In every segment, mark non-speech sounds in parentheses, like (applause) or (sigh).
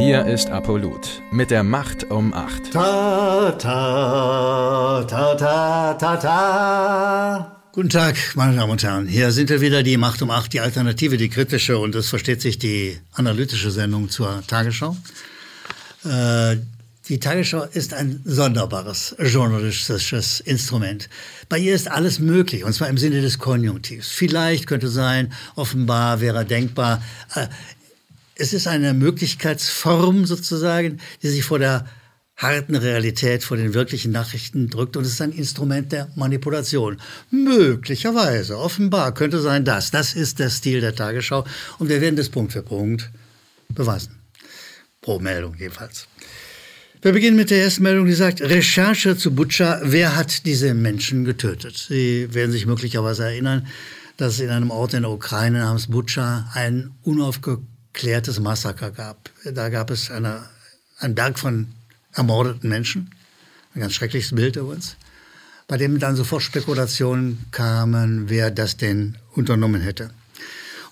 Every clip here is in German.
Hier ist Apollut mit der Macht um 8. Ta, ta, ta, ta, ta, ta. Guten Tag, meine Damen und Herren. Hier sind wir wieder, die Macht um 8, die Alternative, die kritische und es versteht sich die analytische Sendung zur Tagesschau. Äh, die Tagesschau ist ein sonderbares journalistisches Instrument. Bei ihr ist alles möglich, und zwar im Sinne des Konjunktivs. Vielleicht könnte sein, offenbar wäre denkbar. Es ist eine Möglichkeitsform sozusagen, die sich vor der harten Realität, vor den wirklichen Nachrichten drückt und es ist ein Instrument der Manipulation. Möglicherweise, offenbar könnte sein das. Das ist der Stil der Tagesschau und wir werden das Punkt für Punkt beweisen. Pro Meldung jedenfalls. Wir beginnen mit der ersten Meldung, die sagt, Recherche zu Butscha, wer hat diese Menschen getötet? Sie werden sich möglicherweise erinnern, dass in einem Ort in der Ukraine namens Butscha ein unaufgeklärtes Massaker gab. Da gab es eine, einen Berg von ermordeten Menschen. Ein ganz schreckliches Bild übrigens. Bei dem dann sofort Spekulationen kamen, wer das denn unternommen hätte.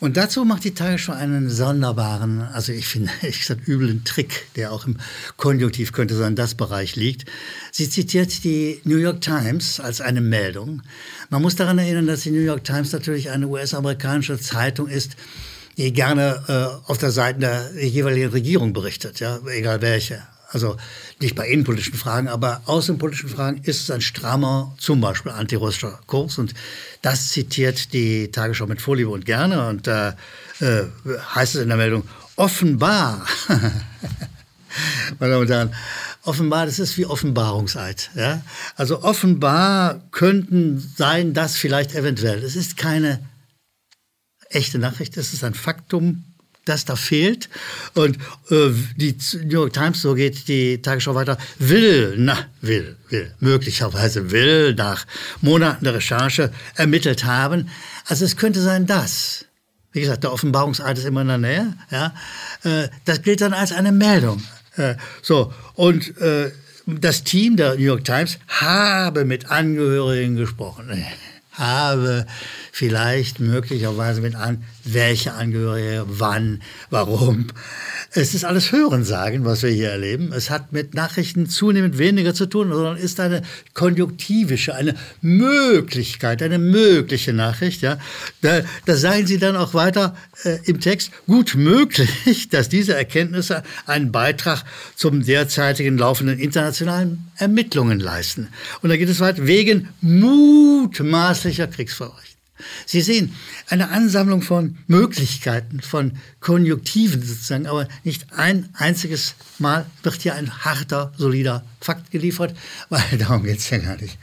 Und dazu macht die Tagesschau einen sonderbaren, also ich finde, (laughs) ich sag üblen Trick, der auch im Konjunktiv könnte sein, das Bereich liegt. Sie zitiert die New York Times als eine Meldung. Man muss daran erinnern, dass die New York Times natürlich eine US-amerikanische Zeitung ist, die gerne äh, auf der Seite der jeweiligen Regierung berichtet, ja, egal welche. Also nicht bei innenpolitischen Fragen, aber außenpolitischen Fragen ist es ein strammer, zum Beispiel antirussischer Kurs. Und das zitiert die Tagesschau mit Vorliebe und gerne. Und da äh, heißt es in der Meldung, offenbar, (laughs) meine Damen und Herren, offenbar, das ist wie Offenbarungseid. Ja? Also offenbar könnten sein, dass vielleicht eventuell. Es ist keine echte Nachricht, es ist ein Faktum, das da fehlt. Und äh, die New York Times, so geht die Tagesschau weiter, will, na, will, will, möglicherweise will nach Monaten der Recherche ermittelt haben. Also es könnte sein, dass, wie gesagt, der Offenbarungseid ist immer in der Nähe, ja, äh, das gilt dann als eine Meldung. Äh, so, und äh, das Team der New York Times habe mit Angehörigen gesprochen habe vielleicht möglicherweise mit an, welche Angehörige, wann, warum. Es ist alles Hörensagen, was wir hier erleben. Es hat mit Nachrichten zunehmend weniger zu tun, sondern ist eine konjunktivische, eine Möglichkeit, eine mögliche Nachricht. Ja. Da, da sagen Sie dann auch weiter äh, im Text, gut möglich, (laughs) dass diese Erkenntnisse einen Beitrag zum derzeitigen laufenden internationalen Ermittlungen leisten. Und da geht es weiter, wegen mutmaßlicher Kriegsverbrechen. Sie sehen, eine Ansammlung von Möglichkeiten, von Konjunktiven sozusagen, aber nicht ein einziges Mal wird hier ein harter, solider Fakt geliefert, (laughs) weil darum geht es ja gar nicht.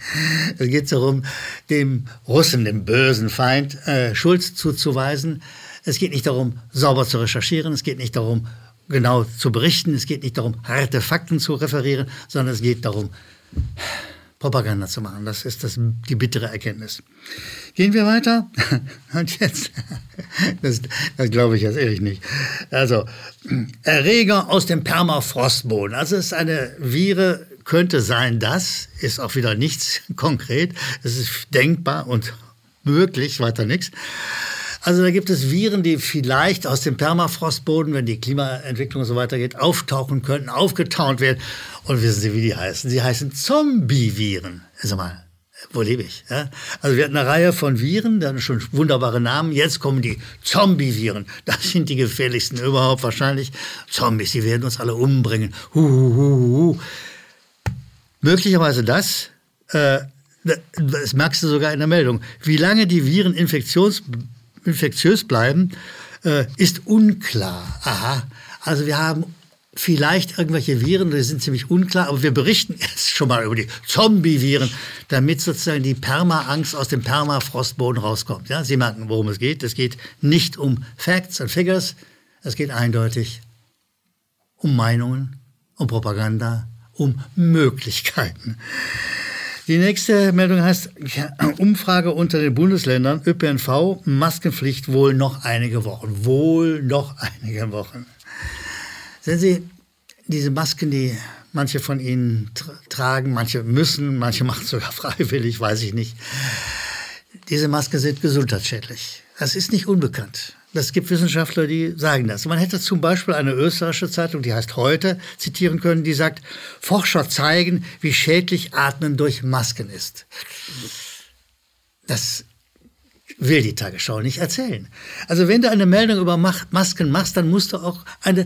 Es geht darum, dem Russen, dem bösen Feind, äh, Schuld zuzuweisen. Es geht nicht darum, sauber zu recherchieren, es geht nicht darum, genau zu berichten, es geht nicht darum, harte Fakten zu referieren, sondern es geht darum, Propaganda zu machen. Das ist das, die bittere Erkenntnis. Gehen wir weiter. (laughs) Und jetzt, (laughs) das, das glaube ich jetzt ehrlich nicht. Also, Erreger aus dem Permafrostboden. Also es ist eine Vire, könnte sein, das ist auch wieder nichts (laughs) konkret. Es ist denkbar und möglich, weiter nichts. Also da gibt es Viren, die vielleicht aus dem Permafrostboden, wenn die Klimaentwicklung so weitergeht, auftauchen könnten, aufgetaunt werden. Und wissen Sie, wie die heißen? Sie heißen Zombie-Viren. Also mal, wo lebe ich? Ja? Also wir hatten eine Reihe von Viren, haben schon wunderbare Namen. Jetzt kommen die Zombie-Viren. Das sind die gefährlichsten überhaupt wahrscheinlich. Zombies, die werden uns alle umbringen. Huhuhuhu. Möglicherweise das. Äh, das merkst du sogar in der Meldung. Wie lange die Viren infektiös bleiben, äh, ist unklar. Aha. Also wir haben vielleicht irgendwelche Viren, die sind ziemlich unklar, aber wir berichten (laughs) jetzt schon mal über die Zombie-Viren, damit sozusagen die Perma-Angst aus dem Permafrostboden rauskommt. Ja, Sie merken, worum es geht. Es geht nicht um Facts und Figures, es geht eindeutig um Meinungen, um Propaganda, um Möglichkeiten. Die nächste Meldung heißt Umfrage unter den Bundesländern ÖPNV Maskenpflicht wohl noch einige Wochen. Wohl noch einige Wochen. Sehen Sie, diese Masken, die manche von Ihnen tragen, manche müssen, manche (laughs) machen sogar freiwillig, weiß ich nicht. Diese Masken sind gesundheitsschädlich. Das ist nicht unbekannt. Es gibt Wissenschaftler, die sagen das. Man hätte zum Beispiel eine österreichische Zeitung, die heißt Heute, zitieren können, die sagt, Forscher zeigen, wie schädlich Atmen durch Masken ist. Das will die Tagesschau nicht erzählen. Also wenn du eine Meldung über Masken machst, dann musst du auch eine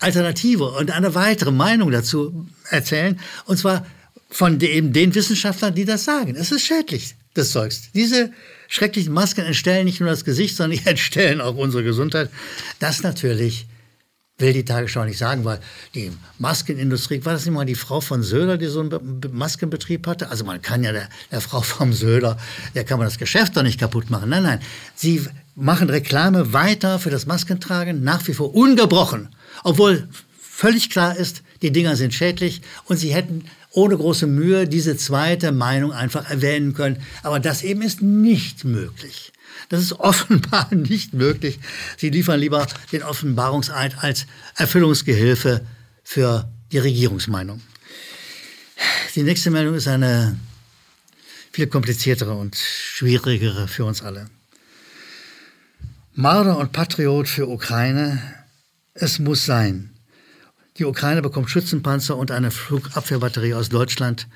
Alternative und eine weitere Meinung dazu erzählen. Und zwar von eben den Wissenschaftlern, die das sagen. Es ist schädlich, das Zeugs. Diese schrecklichen Masken entstellen nicht nur das Gesicht, sondern die (laughs) entstellen auch unsere Gesundheit. Das natürlich will die Tagesschau nicht sagen, weil die Maskenindustrie, war das nicht mal die Frau von Söder, die so einen Maskenbetrieb hatte? Also man kann ja der, der Frau vom Söder, der kann man das Geschäft doch nicht kaputt machen. Nein, nein, sie machen Reklame weiter für das Maskentragen, nach wie vor ungebrochen, obwohl völlig klar ist, die Dinger sind schädlich und sie hätten ohne große Mühe diese zweite Meinung einfach erwähnen können. Aber das eben ist nicht möglich. Das ist (laughs) offenbar nicht möglich. Sie liefern lieber den Offenbarungseid als Erfüllungsgehilfe für die Regierungsmeinung. Die nächste Meldung ist eine viel kompliziertere und schwierigere für uns alle. Marder und Patriot für Ukraine. Es muss sein. Die Ukraine bekommt Schützenpanzer und eine Flugabwehrbatterie aus Deutschland.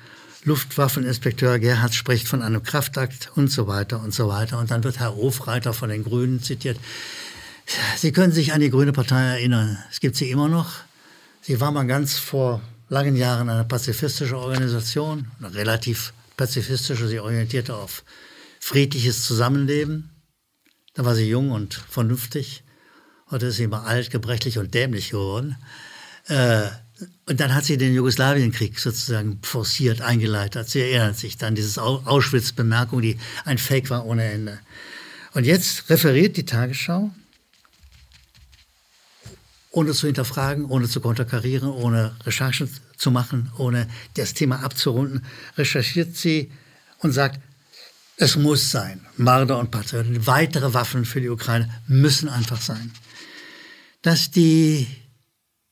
Luftwaffeninspekteur Gerhard spricht von einem Kraftakt und so weiter und so weiter. Und dann wird Herr Hofreiter von den Grünen zitiert. Sie können sich an die Grüne Partei erinnern. Es gibt sie immer noch. Sie war mal ganz vor langen Jahren eine pazifistische Organisation, eine relativ pazifistische. Sie orientierte auf friedliches Zusammenleben. Da war sie jung und vernünftig. Heute ist sie immer alt, gebrechlich und dämlich geworden. Äh, und dann hat sie den Jugoslawienkrieg sozusagen forciert, eingeleitet. Sie erinnert sich dann diese Auschwitz-Bemerkung, die ein Fake war ohne Ende. Und jetzt referiert die Tagesschau, ohne zu hinterfragen, ohne zu konterkarieren, ohne Recherchen zu machen, ohne das Thema abzurunden, recherchiert sie und sagt, es muss sein. Marder und Patrioten, weitere Waffen für die Ukraine müssen einfach sein. Dass die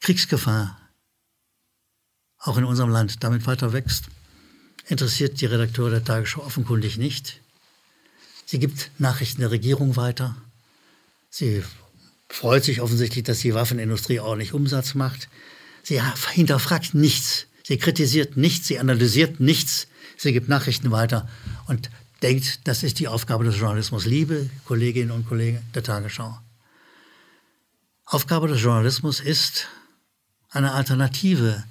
Kriegsgefahr auch in unserem Land damit weiter wächst, interessiert die Redakteure der Tagesschau offenkundig nicht. Sie gibt Nachrichten der Regierung weiter. Sie freut sich offensichtlich, dass die Waffenindustrie ordentlich Umsatz macht. Sie hinterfragt nichts. Sie kritisiert nichts. Sie analysiert nichts. Sie gibt Nachrichten weiter und denkt, das ist die Aufgabe des Journalismus. Liebe Kolleginnen und Kollegen der Tagesschau. Aufgabe des Journalismus ist, eine Alternative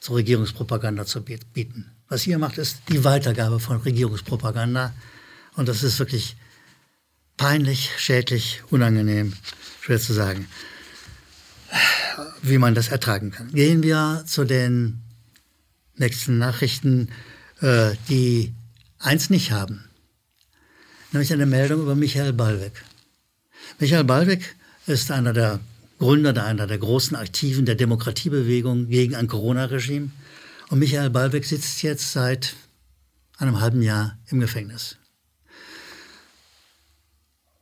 zur Regierungspropaganda zu bieten. Was ihr macht, ist die Weitergabe von Regierungspropaganda. Und das ist wirklich peinlich, schädlich, unangenehm, schwer zu sagen, wie man das ertragen kann. Gehen wir zu den nächsten Nachrichten, äh, die eins nicht haben. Nämlich eine Meldung über Michael Ballweg. Michael Ballweg ist einer der Gründer, einer der großen Aktiven der Demokratiebewegung gegen ein Corona-Regime. Und Michael Ballweg sitzt jetzt seit einem halben Jahr im Gefängnis.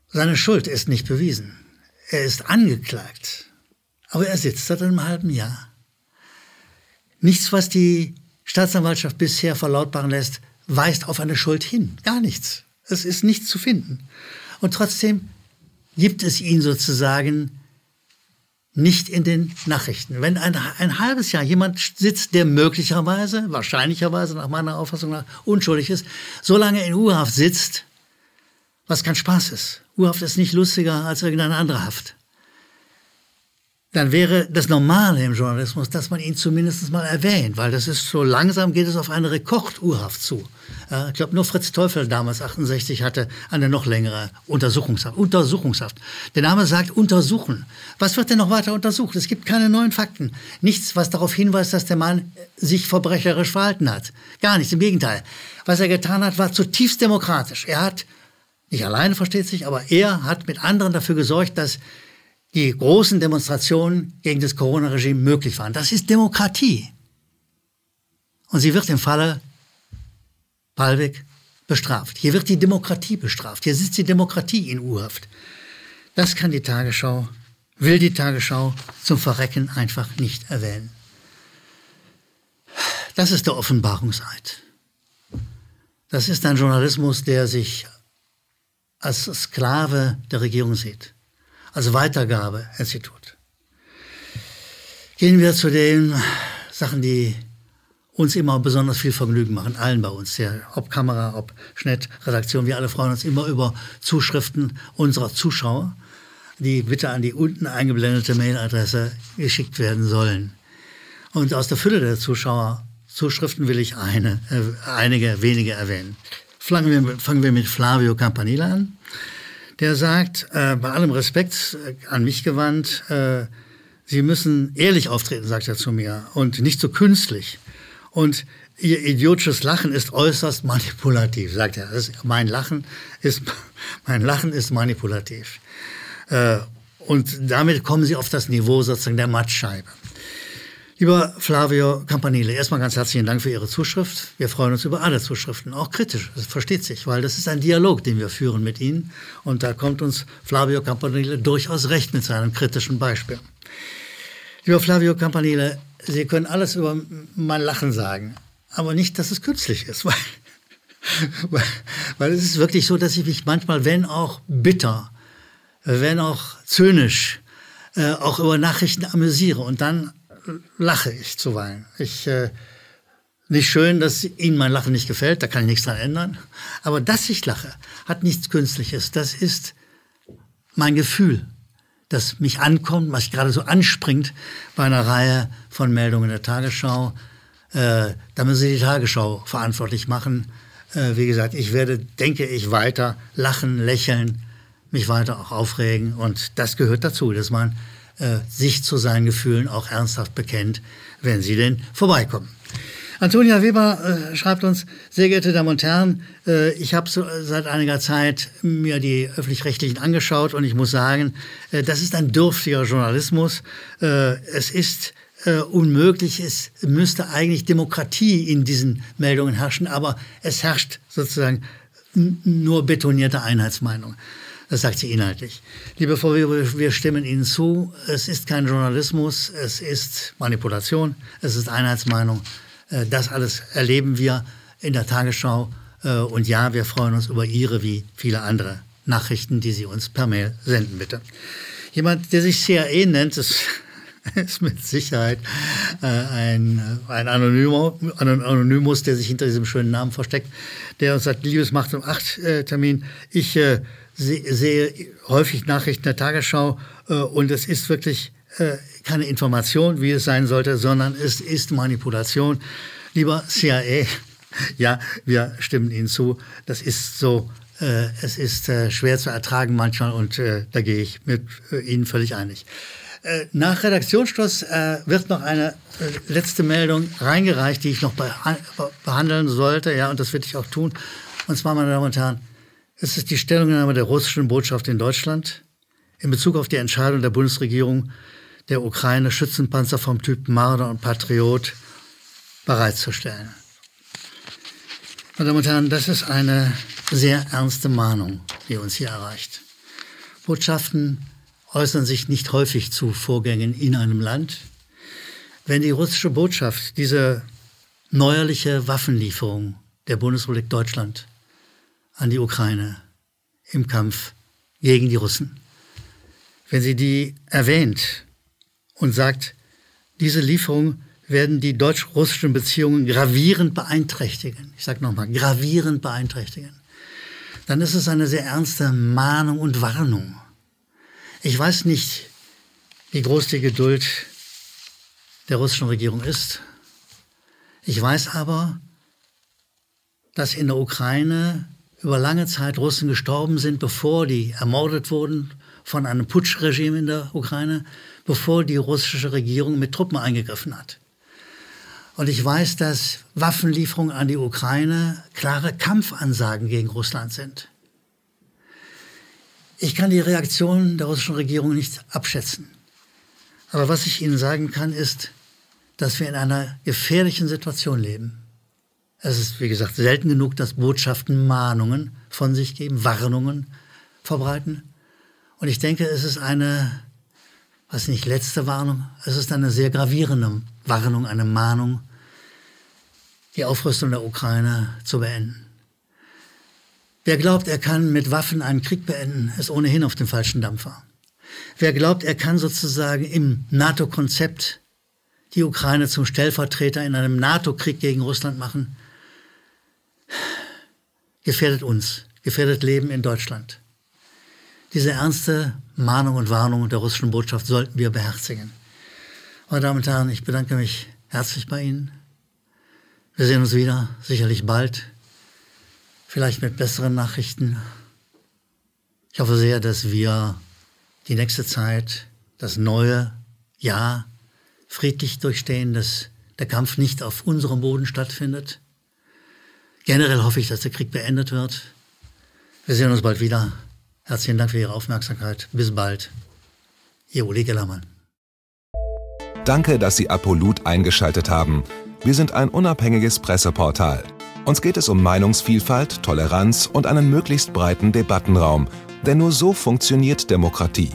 Seine Schuld ist nicht bewiesen. Er ist angeklagt. Aber er sitzt seit einem halben Jahr. Nichts, was die Staatsanwaltschaft bisher verlautbaren lässt, weist auf eine Schuld hin. Gar nichts. Es ist nichts zu finden. Und trotzdem gibt es ihn sozusagen nicht in den Nachrichten. Wenn ein, ein halbes Jahr jemand sitzt, der möglicherweise, wahrscheinlicherweise nach meiner Auffassung nach unschuldig ist, so lange in U-Haft sitzt, was kein Spaß ist. U-Haft ist nicht lustiger als irgendeine andere Haft dann wäre das Normale im Journalismus, dass man ihn zumindest mal erwähnt, weil das ist so langsam geht es auf eine Rekordurhaft zu. Äh, ich glaube, nur Fritz Teufel damals 68 hatte eine noch längere Untersuchungshaft. Untersuchungshaft. Der Name sagt untersuchen. Was wird denn noch weiter untersucht? Es gibt keine neuen Fakten. Nichts, was darauf hinweist, dass der Mann sich verbrecherisch verhalten hat. Gar nichts. Im Gegenteil. Was er getan hat, war zutiefst demokratisch. Er hat nicht alleine versteht sich, aber er hat mit anderen dafür gesorgt, dass die großen Demonstrationen gegen das Corona-Regime möglich waren. Das ist Demokratie. Und sie wird im Falle Palweg bestraft. Hier wird die Demokratie bestraft. Hier sitzt die Demokratie in U-Haft. Das kann die Tagesschau, will die Tagesschau zum Verrecken einfach nicht erwähnen. Das ist der Offenbarungseid. Das ist ein Journalismus, der sich als Sklave der Regierung sieht, als Weitergabeinstitut. Gehen wir zu den Sachen, die uns immer besonders viel Vergnügen machen, allen bei uns, ja, ob Kamera, ob Schnitt, Redaktion, wir alle freuen uns immer über Zuschriften unserer Zuschauer, die bitte an die unten eingeblendete Mailadresse geschickt werden sollen. Und aus der Fülle der Zuschauer Zuschriften will ich eine, äh, einige wenige erwähnen. Fangen wir, fangen wir mit Flavio Campanile an. Der sagt, äh, bei allem Respekt äh, an mich gewandt, äh, Sie müssen ehrlich auftreten, sagt er zu mir, und nicht so künstlich. Und Ihr idiotisches Lachen ist äußerst manipulativ, sagt er. Mein, Lachen ist, (laughs) mein Lachen ist manipulativ. Äh, und damit kommen Sie auf das Niveau sozusagen der Mattscheibe. Lieber Flavio Campanile, erstmal ganz herzlichen Dank für Ihre Zuschrift. Wir freuen uns über alle Zuschriften, auch kritisch. Das versteht sich, weil das ist ein Dialog, den wir führen mit Ihnen. Und da kommt uns Flavio Campanile durchaus recht mit seinem kritischen Beispiel. Lieber Flavio Campanile, Sie können alles über mein Lachen sagen, aber nicht, dass es künstlich ist, (laughs) weil, weil, weil es ist wirklich so, dass ich mich manchmal, wenn auch bitter, wenn auch zynisch, äh, auch über Nachrichten amüsiere und dann lache ich zuweilen. Ich, äh, nicht schön, dass Ihnen mein Lachen nicht gefällt, da kann ich nichts dran ändern. Aber dass ich lache, hat nichts Künstliches. Das ist mein Gefühl, das mich ankommt, was gerade so anspringt bei einer Reihe von Meldungen der Tagesschau. Äh, da müssen Sie die Tagesschau verantwortlich machen. Äh, wie gesagt, ich werde, denke ich, weiter lachen, lächeln, mich weiter auch aufregen. Und das gehört dazu, dass man äh, sich zu seinen Gefühlen auch ernsthaft bekennt, wenn sie denn vorbeikommen. Antonia Weber äh, schreibt uns, sehr geehrte Damen und Herren, äh, ich habe so, seit einiger Zeit mir die öffentlich-rechtlichen angeschaut und ich muss sagen, äh, das ist ein dürftiger Journalismus. Äh, es ist äh, unmöglich, es müsste eigentlich Demokratie in diesen Meldungen herrschen, aber es herrscht sozusagen nur betonierte Einheitsmeinung. Das sagt sie inhaltlich. Liebe Frau Weber, wir stimmen Ihnen zu. Es ist kein Journalismus, es ist Manipulation, es ist Einheitsmeinung. Äh, das alles erleben wir in der Tagesschau. Äh, und ja, wir freuen uns über Ihre wie viele andere Nachrichten, die Sie uns per Mail senden, bitte. Jemand, der sich CIA nennt, ist, (laughs) ist mit Sicherheit äh, ein, ein Anonymous, der sich hinter diesem schönen Namen versteckt, der uns sagt, liebes Macht um acht Termin, ich sehe häufig Nachrichten der Tagesschau und es ist wirklich keine Information, wie es sein sollte, sondern es ist Manipulation. Lieber CIA, (laughs) ja, wir stimmen Ihnen zu. Das ist so, äh, es ist äh, schwer zu ertragen manchmal und äh, da gehe ich mit äh, Ihnen völlig einig. Äh, nach Redaktionsschluss äh, wird noch eine letzte Meldung reingereicht, die ich noch behandeln sollte, ja, und das werde ich auch tun. Und zwar, meine Damen und Herren, es ist die Stellungnahme der russischen Botschaft in Deutschland in Bezug auf die Entscheidung der Bundesregierung, der Ukraine Schützenpanzer vom Typ Marder und Patriot bereitzustellen. Meine Damen und Herren, das ist eine sehr ernste Mahnung, die uns hier erreicht. Botschaften äußern sich nicht häufig zu Vorgängen in einem Land. Wenn die russische Botschaft diese neuerliche Waffenlieferung der Bundesrepublik Deutschland an die Ukraine im Kampf gegen die Russen, wenn sie die erwähnt und sagt, diese Lieferung werden die deutsch-russischen Beziehungen gravierend beeinträchtigen. Ich sage nochmal, gravierend beeinträchtigen. Dann ist es eine sehr ernste Mahnung und Warnung. Ich weiß nicht, wie groß die Geduld der russischen Regierung ist. Ich weiß aber, dass in der Ukraine über lange Zeit Russen gestorben sind, bevor die ermordet wurden von einem Putschregime in der Ukraine, bevor die russische Regierung mit Truppen eingegriffen hat. Und ich weiß, dass Waffenlieferungen an die Ukraine klare Kampfansagen gegen Russland sind. Ich kann die Reaktion der russischen Regierung nicht abschätzen. Aber was ich Ihnen sagen kann, ist, dass wir in einer gefährlichen Situation leben. Es ist, wie gesagt, selten genug, dass Botschaften Mahnungen von sich geben, Warnungen verbreiten. Und ich denke, es ist eine was nicht letzte Warnung, es ist eine sehr gravierende Warnung, eine Mahnung, die Aufrüstung der Ukraine zu beenden. Wer glaubt, er kann mit Waffen einen Krieg beenden, ist ohnehin auf dem falschen Dampfer. Wer glaubt, er kann sozusagen im NATO-Konzept die Ukraine zum Stellvertreter in einem NATO-Krieg gegen Russland machen, gefährdet uns, gefährdet Leben in Deutschland. Diese ernste Mahnung und Warnung der russischen Botschaft sollten wir beherzigen. Meine Damen und Herren, ich bedanke mich herzlich bei Ihnen. Wir sehen uns wieder, sicherlich bald, vielleicht mit besseren Nachrichten. Ich hoffe sehr, dass wir die nächste Zeit, das neue Jahr friedlich durchstehen, dass der Kampf nicht auf unserem Boden stattfindet. Generell hoffe ich, dass der Krieg beendet wird. Wir sehen uns bald wieder. Herzlichen Dank für Ihre Aufmerksamkeit. Bis bald. Ihr Uli Gellermann. Danke, dass Sie Apolut eingeschaltet haben. Wir sind ein unabhängiges Presseportal. Uns geht es um Meinungsvielfalt, Toleranz und einen möglichst breiten Debattenraum, denn nur so funktioniert Demokratie.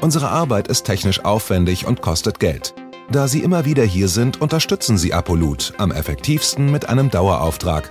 Unsere Arbeit ist technisch aufwendig und kostet Geld. Da Sie immer wieder hier sind, unterstützen Sie Apolut am effektivsten mit einem Dauerauftrag.